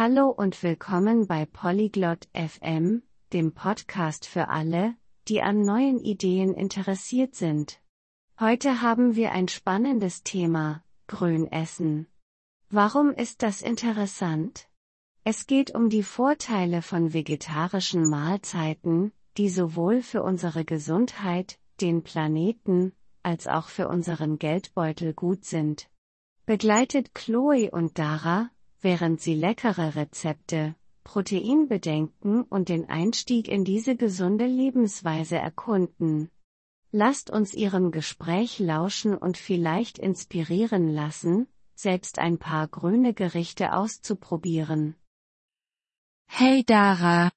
Hallo und willkommen bei Polyglot FM, dem Podcast für alle, die an neuen Ideen interessiert sind. Heute haben wir ein spannendes Thema, Grünessen. Warum ist das interessant? Es geht um die Vorteile von vegetarischen Mahlzeiten, die sowohl für unsere Gesundheit, den Planeten, als auch für unseren Geldbeutel gut sind. Begleitet Chloe und Dara, während sie leckere Rezepte, Proteinbedenken und den Einstieg in diese gesunde Lebensweise erkunden. Lasst uns Ihrem Gespräch lauschen und vielleicht inspirieren lassen, selbst ein paar grüne Gerichte auszuprobieren. Hey Dara.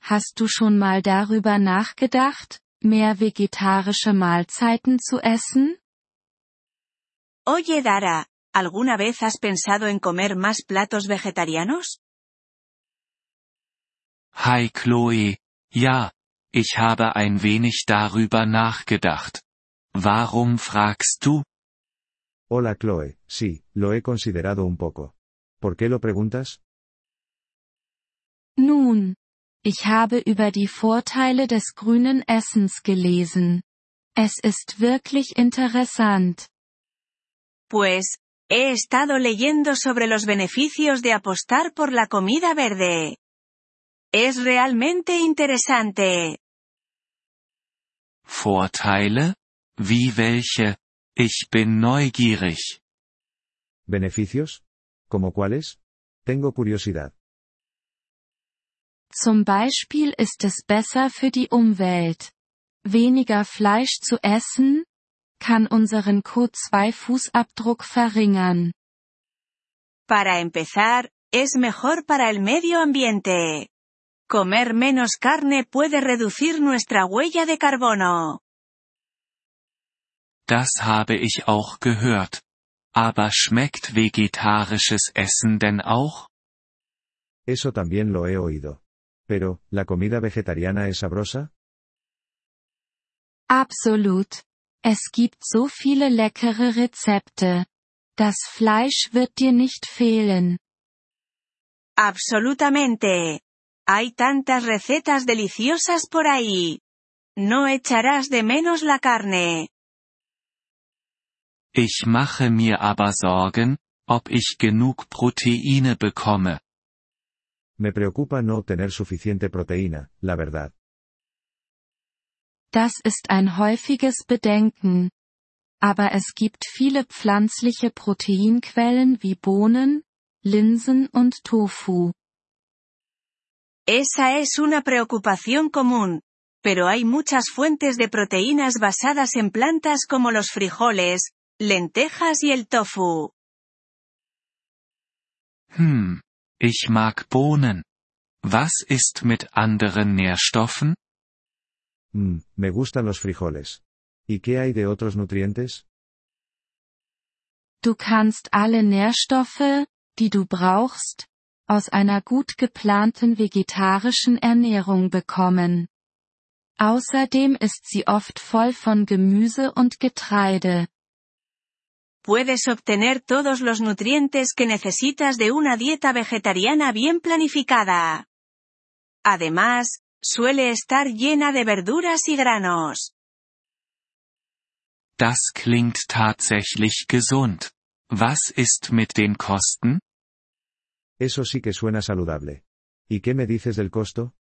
Hast du schon mal darüber nachgedacht, mehr vegetarische Mahlzeiten zu essen? Oye Dara, ¿alguna vez has pensado en comer más platos vegetarianos? Hi Chloe, ja, ich habe ein wenig darüber nachgedacht. Warum fragst du? Hola Chloe, sí, lo he considerado un poco. ¿Por qué lo preguntas? Nun, ich habe über die Vorteile des grünen Essens gelesen. Es ist wirklich interessant. Pues, he estado leyendo sobre los beneficios de apostar por la comida verde. Es realmente interesante. Vorteile? Wie welche? Ich bin neugierig. ¿Beneficios? ¿Como cuáles? Tengo curiosidad. Zum Beispiel ist es besser für die Umwelt. Weniger Fleisch zu essen, kann unseren CO2-Fußabdruck verringern. Para empezar, es mejor para el medio ambiente. Comer menos carne puede reducir nuestra huella de carbono. Das habe ich auch gehört. Aber schmeckt vegetarisches Essen denn auch? Eso también lo he oído. Pero, ¿la comida vegetariana es sabrosa? Absolut. Es gibt so viele leckere Rezepte. Das Fleisch wird dir nicht fehlen. Absolutamente. Hay tantas recetas deliciosas por ahí. No echarás de menos la carne. Ich mache mir aber Sorgen, ob ich genug Proteine bekomme. Me preocupa no obtener suficiente proteína, la verdad. Das ist ein häufiges Bedenken. Aber es gibt viele pflanzliche Proteinquellen wie Bohnen, Linsen und Tofu. Esa es una preocupación común. Pero hay muchas fuentes de proteínas basadas en plantas como los frijoles, lentejas y el tofu. Hm, ich mag Bohnen. Was ist mit anderen Nährstoffen? Mmm, me gustan los frijoles. ¿Y qué hay de otros nutrientes? Du kannst alle Nährstoffe, die du brauchst, aus einer gut geplanten vegetarischen Ernährung bekommen. Außerdem ist sie oft voll von Gemüse und Getreide. Puedes obtener todos los nutrientes que necesitas de una dieta vegetariana bien planificada. Además, suele estar llena de verduras y granos. Das klingt tatsächlich gesund. Was ist mit den Kosten? Eso sí que suena saludable. ¿Y qué me dices del costo?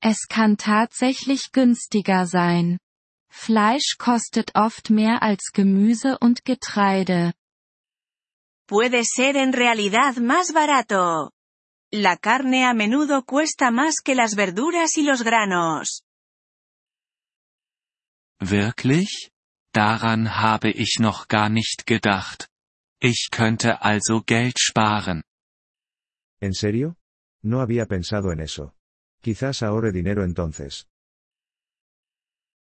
Es kann tatsächlich günstiger sein. Fleisch kostet oft mehr als Gemüse und Getreide. Puede ser en realidad más barato. La carne a menudo cuesta más que las verduras y los granos. Wirklich? Daran habe ich noch gar nicht gedacht. Ich könnte also Geld sparen. ¿En serio? No había pensado en eso. Quizás ahorre dinero entonces.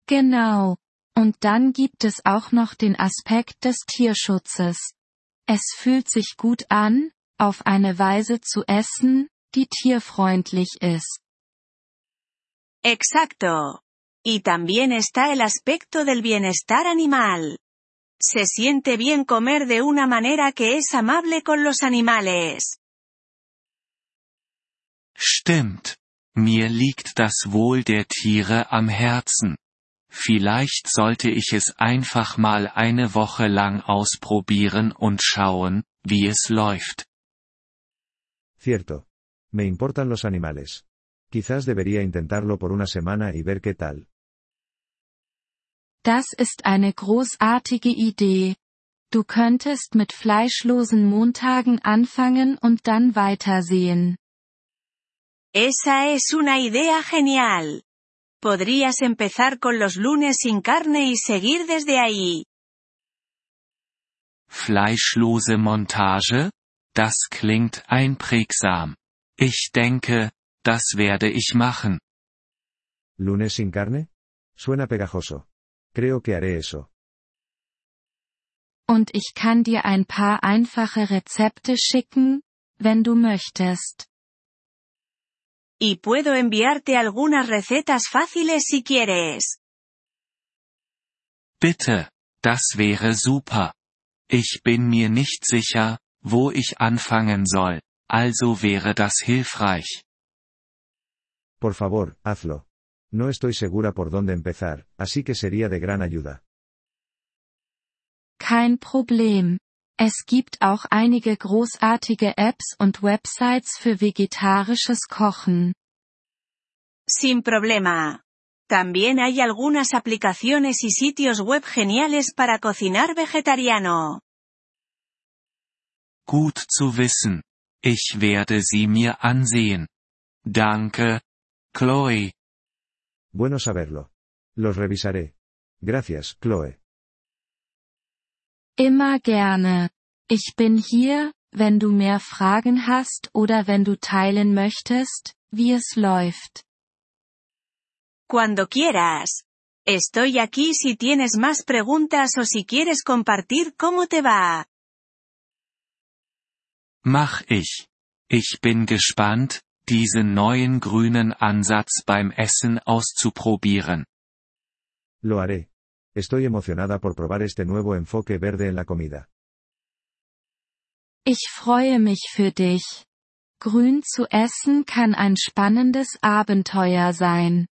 Genau. Und dann gibt es auch noch den Aspekt des Tierschutzes. Es fühlt sich gut an, auf eine Weise zu essen, die tierfreundlich ist. Exacto. Y también está el aspecto del bienestar animal. Se siente bien comer de una manera que es amable con los animales. Stimmt. Mir liegt das Wohl der Tiere am Herzen. Vielleicht sollte ich es einfach mal eine Woche lang ausprobieren und schauen, wie es läuft. Cierto. Me importan los animales. Quizás debería intentarlo por una semana y ver qué tal. Das ist eine großartige Idee. Du könntest mit fleischlosen Montagen anfangen und dann weitersehen. Esa es una idea genial. Podrías empezar con los lunes sin carne y seguir desde ahí. Fleischlose Montage? Das klingt einprägsam. Ich denke, das werde ich machen. ¿Lunes sin carne? Suena pegajoso. Creo que haré eso. Und ich kann dir ein paar einfache Rezepte schicken, wenn du möchtest. Y puedo enviarte algunas recetas fáciles si quieres. Bitte, das wäre super. Ich bin mir nicht sicher, wo ich anfangen soll, also wäre das hilfreich. Por favor, hazlo. No estoy segura por dónde empezar, así que sería de gran ayuda. Kein Problem. Es gibt auch einige großartige Apps und Websites für vegetarisches Kochen. Sin problema. También hay algunas aplicaciones y sitios web geniales para cocinar vegetariano. Gut zu wissen. Ich werde sie mir ansehen. Danke, Chloe. Bueno saberlo. Los revisaré. Gracias, Chloe. Immer gerne. Ich bin hier, wenn du mehr Fragen hast oder wenn du teilen möchtest, wie es läuft. Cuando quieras. Estoy aquí si tienes más preguntas o si quieres compartir cómo te va. Mach ich. Ich bin gespannt, diesen neuen grünen Ansatz beim Essen auszuprobieren. Lo haré. Estoy emocionada por probar este nuevo enfoque verde en la comida. Ich freue mich für dich. Grün zu essen kann ein spannendes Abenteuer sein.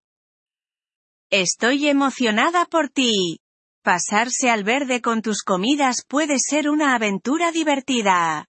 Estoy emocionada por ti. Pasarse al verde con tus comidas puede ser una aventura divertida.